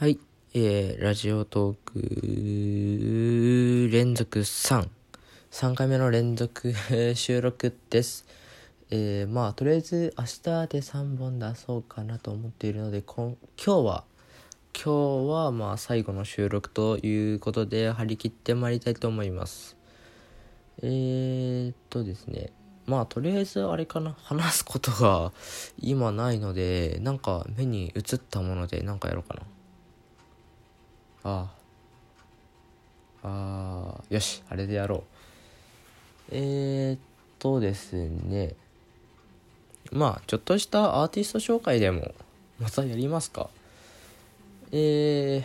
はい、えー、ラジオトーク連続3、3回目の連続収録です。えー、まあ、とりあえず明日で3本出そうかなと思っているので、こん今日は、今日はまあ最後の収録ということで張り切ってまいりたいと思います。えーっとですね、まあとりあえずあれかな、話すことが今ないので、なんか目に映ったものでなんかやろうかな。ああ。よし、あれでやろう。えー、っとですね。まあ、ちょっとしたアーティスト紹介でも、またやりますか。えー、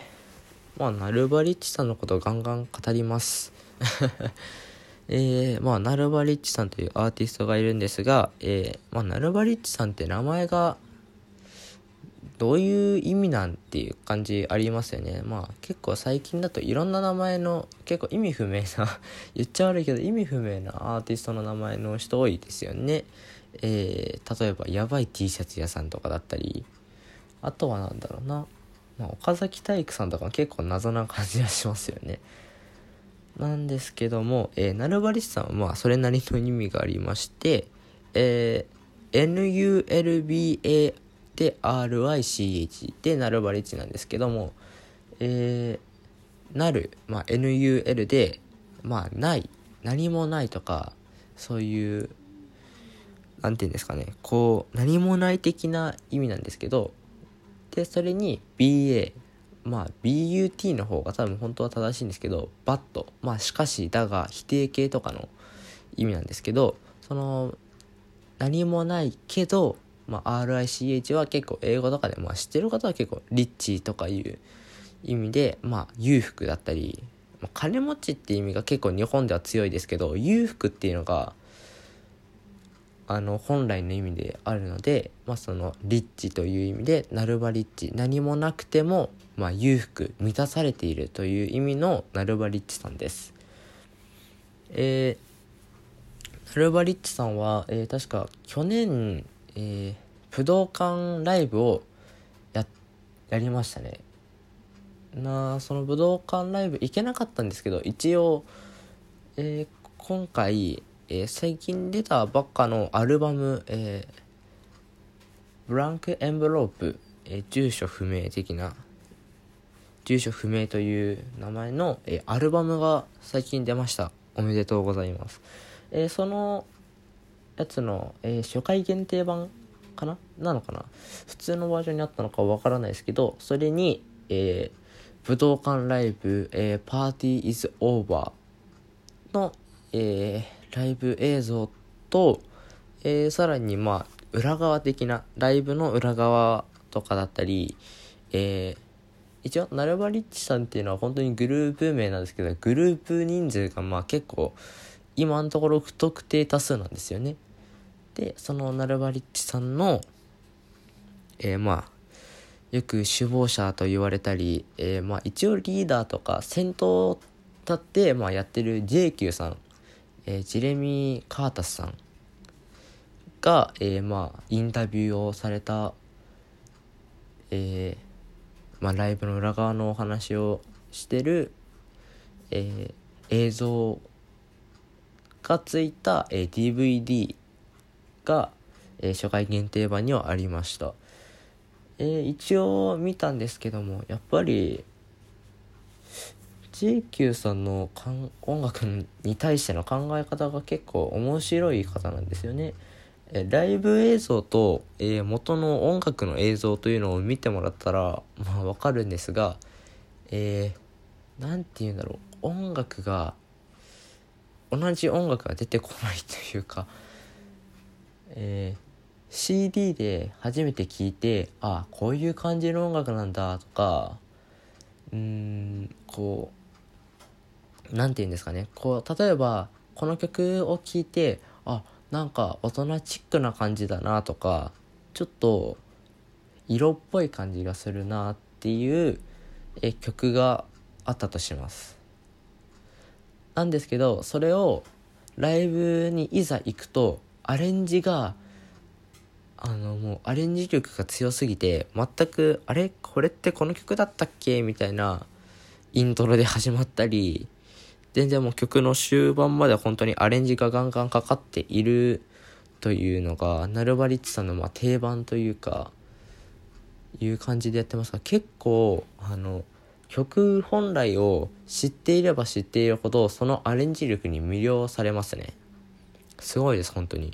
まあ、ナルバリッチさんのことガンガン語ります。えー、まあ、ナルバリッチさんというアーティストがいるんですが、えー、まあ、ナルバリッチさんって名前がどういう意味なんていう感じありますよね。まあ結構最近だといろんな名前の結構意味不明な 言っちゃ悪いけど意味不明なアーティストの名前の人多いですよね。えー、例えばやばい T シャツ屋さんとかだったりあとはなんだろうな、まあ、岡崎体育さんとかも結構謎な感じがしますよね。なんですけども、えー、ナルバリスさんはまあそれなりの意味がありまして、えー、NULBA で RICH でナルバリッチなんですけども、えー、なる、まあ、NUL で、まあ、ない、何もないとか、そういう、なんていうんですかね、こう、何もない的な意味なんですけど、で、それに BA、まあ、BUT の方が多分本当は正しいんですけど、バット、まあ、しかし、だが、否定形とかの意味なんですけど、その、何もないけど、まあ、RICH は結構英語とかで、まあ、知ってる方は結構リッチとかいう意味で、まあ、裕福だったり、まあ、金持ちって意味が結構日本では強いですけど裕福っていうのがあの本来の意味であるので、まあ、そのリッチという意味でナルバリッチ何もなくても、まあ、裕福満たされているという意味のナルバリッチさんです。えー、ナルバリッチさんは、えー、確か去年えー、武道館ライブをややりましたね。なその武道館ライブ行けなかったんですけど一応、えー、今回、えー、最近出たばっかのアルバム「えー、ブランクエンブロープ、えー、住所不明的な住所不明という名前の、えー、アルバムが最近出ました。おめでとうございます、えー、そのやつの、えー、初回限定版かな？なのかな？普通のバージョンにあったのかわからないですけど、それに、えー、武道館ライブ、えー、パーティーイズオーバーの、えー、ライブ映像と、えー、さらにまあ、裏側的な、ライブの裏側とかだったり、えー、一応、ナルバリッチさんっていうのは本当にグループ名なんですけど、グループ人数がまあ結構、今のところ不特定多数なんですよね。で、そのナルバリッチさんの、えー、まあ、よく首謀者と言われたり、えー、まあ一応リーダーとか先頭立って、まあ、やってる JQ さん、えー、ジレミー・カータスさんが、えー、まあインタビューをされた、えー、まあライブの裏側のお話をしてる、えー、映像をがついた、え、DVD が、え、初回限定版にはありました、えー、一応見たんですけどもやっぱり JQ さんの音楽に対しての考え方が結構面白い方なんですよね、え、ライブ映像と、え元の音楽の映像というのを見てもらったらまあわかるんですがえー、て言うんだろう。音楽が同じ音楽が出てこないというか、えー、CD で初めて聴いてあこういう感じの音楽なんだとかうんこう何て言うんですかねこう例えばこの曲を聴いてあなんか大人チックな感じだなとかちょっと色っぽい感じがするなっていうえ曲があったとします。なんですけどそれをライブにいざ行くとアレンジがあのもうアレンジ力が強すぎて全くあれ？これってこの曲だったっけ？みたいなイントロで始まったり全然もう曲の終盤まで本当にアレンジがガンガンかかっているというのがナルバリッチさんのま定番というかいう感じでやってますが結構あの曲本来を知っていれば知っているほどそのアレンジ力に魅了されますね。すごいです本当に。っ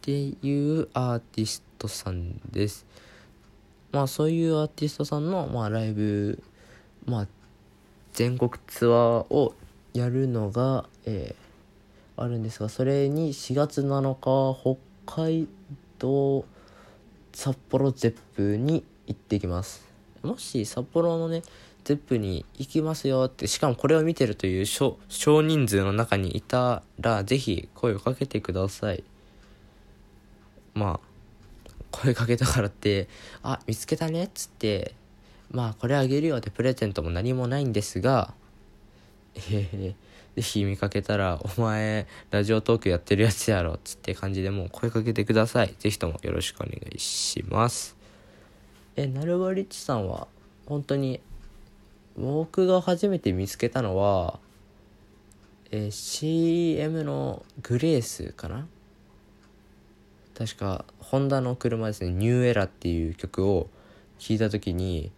ていうアーティストさんです。まあそういうアーティストさんの、まあ、ライブ、まあ、全国ツアーをやるのが、えー、あるんですがそれに4月7日北海道札幌ゼップに行ってきます。もし札幌のねゼップに行きますよってしかもこれを見てるという少人数の中にいたらぜひ声をかけてください。まあ声かけたからって「あ見つけたね」っつってまあこれあげるよってプレゼントも何もないんですがえー、ぜひ見かけたら「お前ラジオトークやってるやつやろ」っつって感じでもう声かけてください。ぜひともよろしくお願いします。えナルバリッチさんは本当に僕が初めて見つけたのはえ、CM のグレースかな？確かホンダの車ですね「ニューエラ」っていう曲を聴いた時に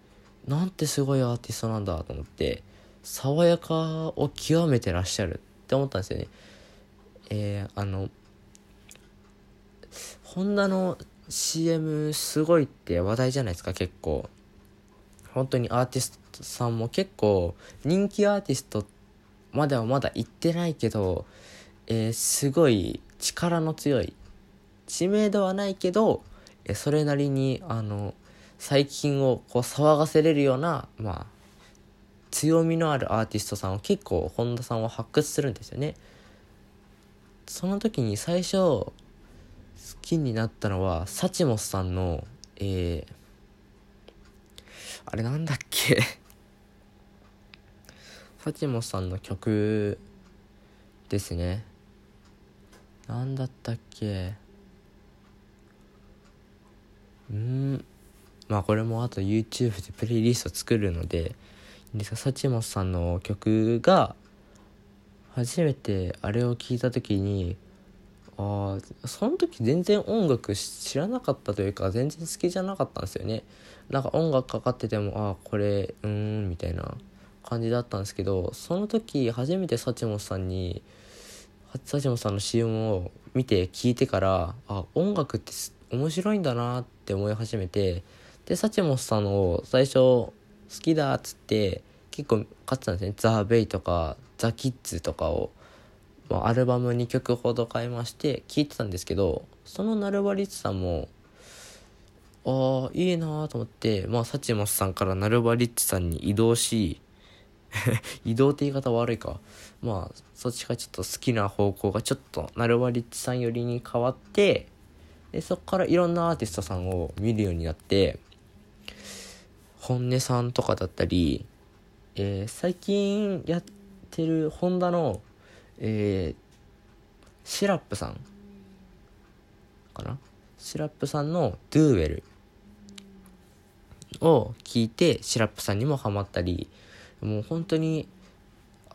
なんてすごいアーティストなんだと思って爽やかを極めてらっしゃるって思ったんですよね。えー、あのホンダの CM すごいって話題じゃないですか結構。本当にアーティストさんも結構人気アーティストまではまだ行ってないけど、えー、すごい力の強い。知名度はないけどえそれなりにあの最近をこう騒がせれるようなまあ強みのあるアーティストさんを結構本田さんは発掘するんですよね。その時に最初好きになったのはサチモスさんのえー、あれなんだっけ？サチモスさんの曲ですね。何だったっけ？うん。まあこれもあと YouTube でプレイリスト作るのででサチモスさんの曲が初めてあれを聞いた時にああその時全然音楽知らなかったというか全然好きじゃなかったんですよね。なんか音楽かかっててもああこれうーんみたいな感じだったんですけどその時初めてサチモさんにサチモさんの CM を見て聞いてからあ音楽って面白いんだなって思い始めてでサチモさんを最初好きだっつって結構買ってたんですね「ザ・ベイ」とか「ザ・キッズ」とかを、まあ、アルバム2曲ほど買いまして聴いてたんですけどそのナルバリッチさんもああいいなと思ってまあサチモスさんからナルバリッチさんに移動し 移動って言い方悪いか。まあそっちがちょっと好きな方向がちょっとナルバリッチさん寄りに変わってでそこからいろんなアーティストさんを見るようになって本音さんとかだったり、えー、最近やってるホンダの、えー、シラップさんかな？シラップさんの「ドゥーウェル」を聞いてシラップさんにもハマったりもう本当に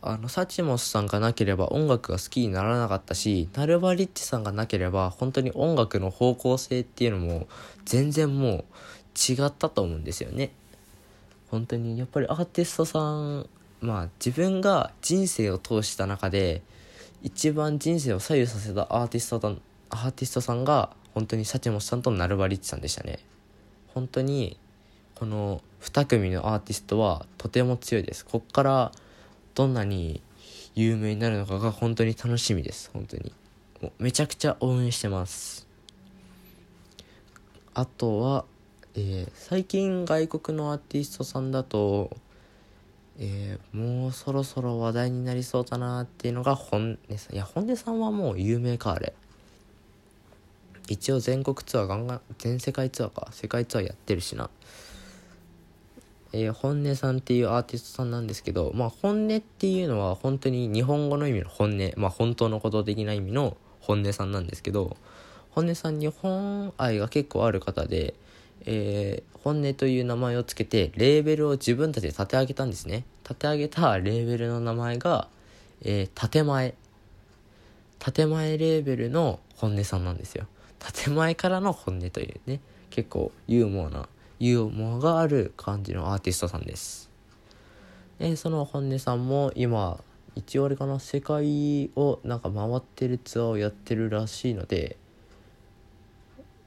あのサチモスさんがなければ音楽が好きにならなかったしナルバリッチさんがなければ本当に音楽の方向性っていうのも全然もう違ったと思うんですよね。本当にやっぱりアーティストさんまあ自分が人生を通した中で一番人生を左右させたアーティストだアーティストさんが本当にサチモスさんとナルバリッチさんでしたね。本当にこの2組のアーティストはとても強いです。こっからどんなに有名になるのかが本当に楽しみです。本当に。めちゃくちゃ応援してます。あとは、えー、最近外国のアーティストさんだと、えー、もうそろそろ話題になりそうだなっていうのが本音さん。いや本音さんはもう有名かあれ。一応全国ツアーガンガン全世界ツアーか。世界ツアーやってるしな。えー、本音さんっていうアーティストさんなんですけど、まあ、本音っていうのは本当に日本語の意味の本音、まあ、本当のこと的な意味の本音さんなんですけど、本音さん日本愛が結構ある方で、えー、本音という名前をつけてレーベルを自分たちで立て上げたんですね。立て上げたレーベルの名前が、えー、建前。建前レーベルの本音さんなんですよ。建前からの本音というね結構ユーモアなユーモアがある感じのアーティストさんです。でその本音さんも今一応あれかな世界をなんか回ってるツアーをやってるらしいので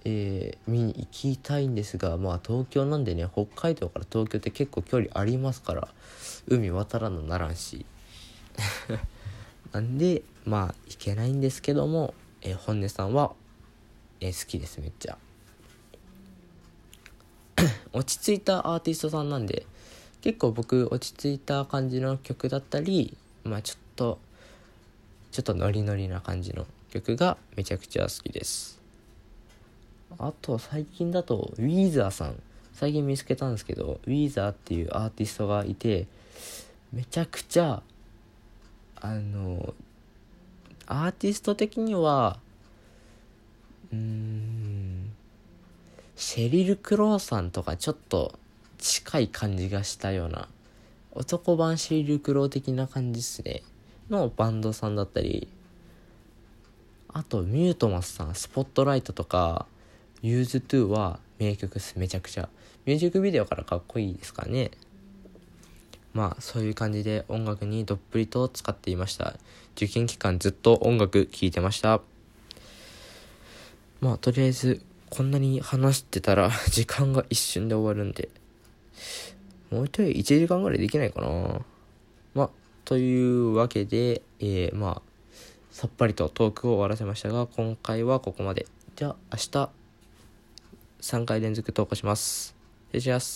えー、見に行きたいんですがまあ東京なんでね北海道から東京って結構距離ありますから海渡らなならんし。なんでまあ行けないんですけども、えー、本音さんは、えー、好きですめっちゃ。落ち着いたアーティストさんなんで結構僕落ち着いた感じの曲だったりまあちょっとちょっとノリノリな感じの曲がめちゃくちゃ好きです。あと最近だとウィーザーさん。最近見つけたんですけどウィーザーっていうアーティストがいてめちゃくちゃあのアーティスト的にはうーんシェリル・クローさんとかちょっと近い感じがしたような男版シェリル・クロー的な感じですね。のバンドさんだったりあと Mutemath さん Spotlight とか Used To は名曲です、めちゃくちゃ。ミュージックビデオからかっこいいですかね。まあ、そういう感じで音楽にどっぷりと浸かっていました。受験期間ずっと音楽聴いてました。まあ、とりあえず、こんなに話してたら 時間が一瞬で終わるんで、もうちょい1時間ぐらいできないかな。まあ、というわけで、えー、まあ、さっぱりとトークを終わらせましたが、今回はここまで。じゃあ、明日、3回連続投稿します。失礼します。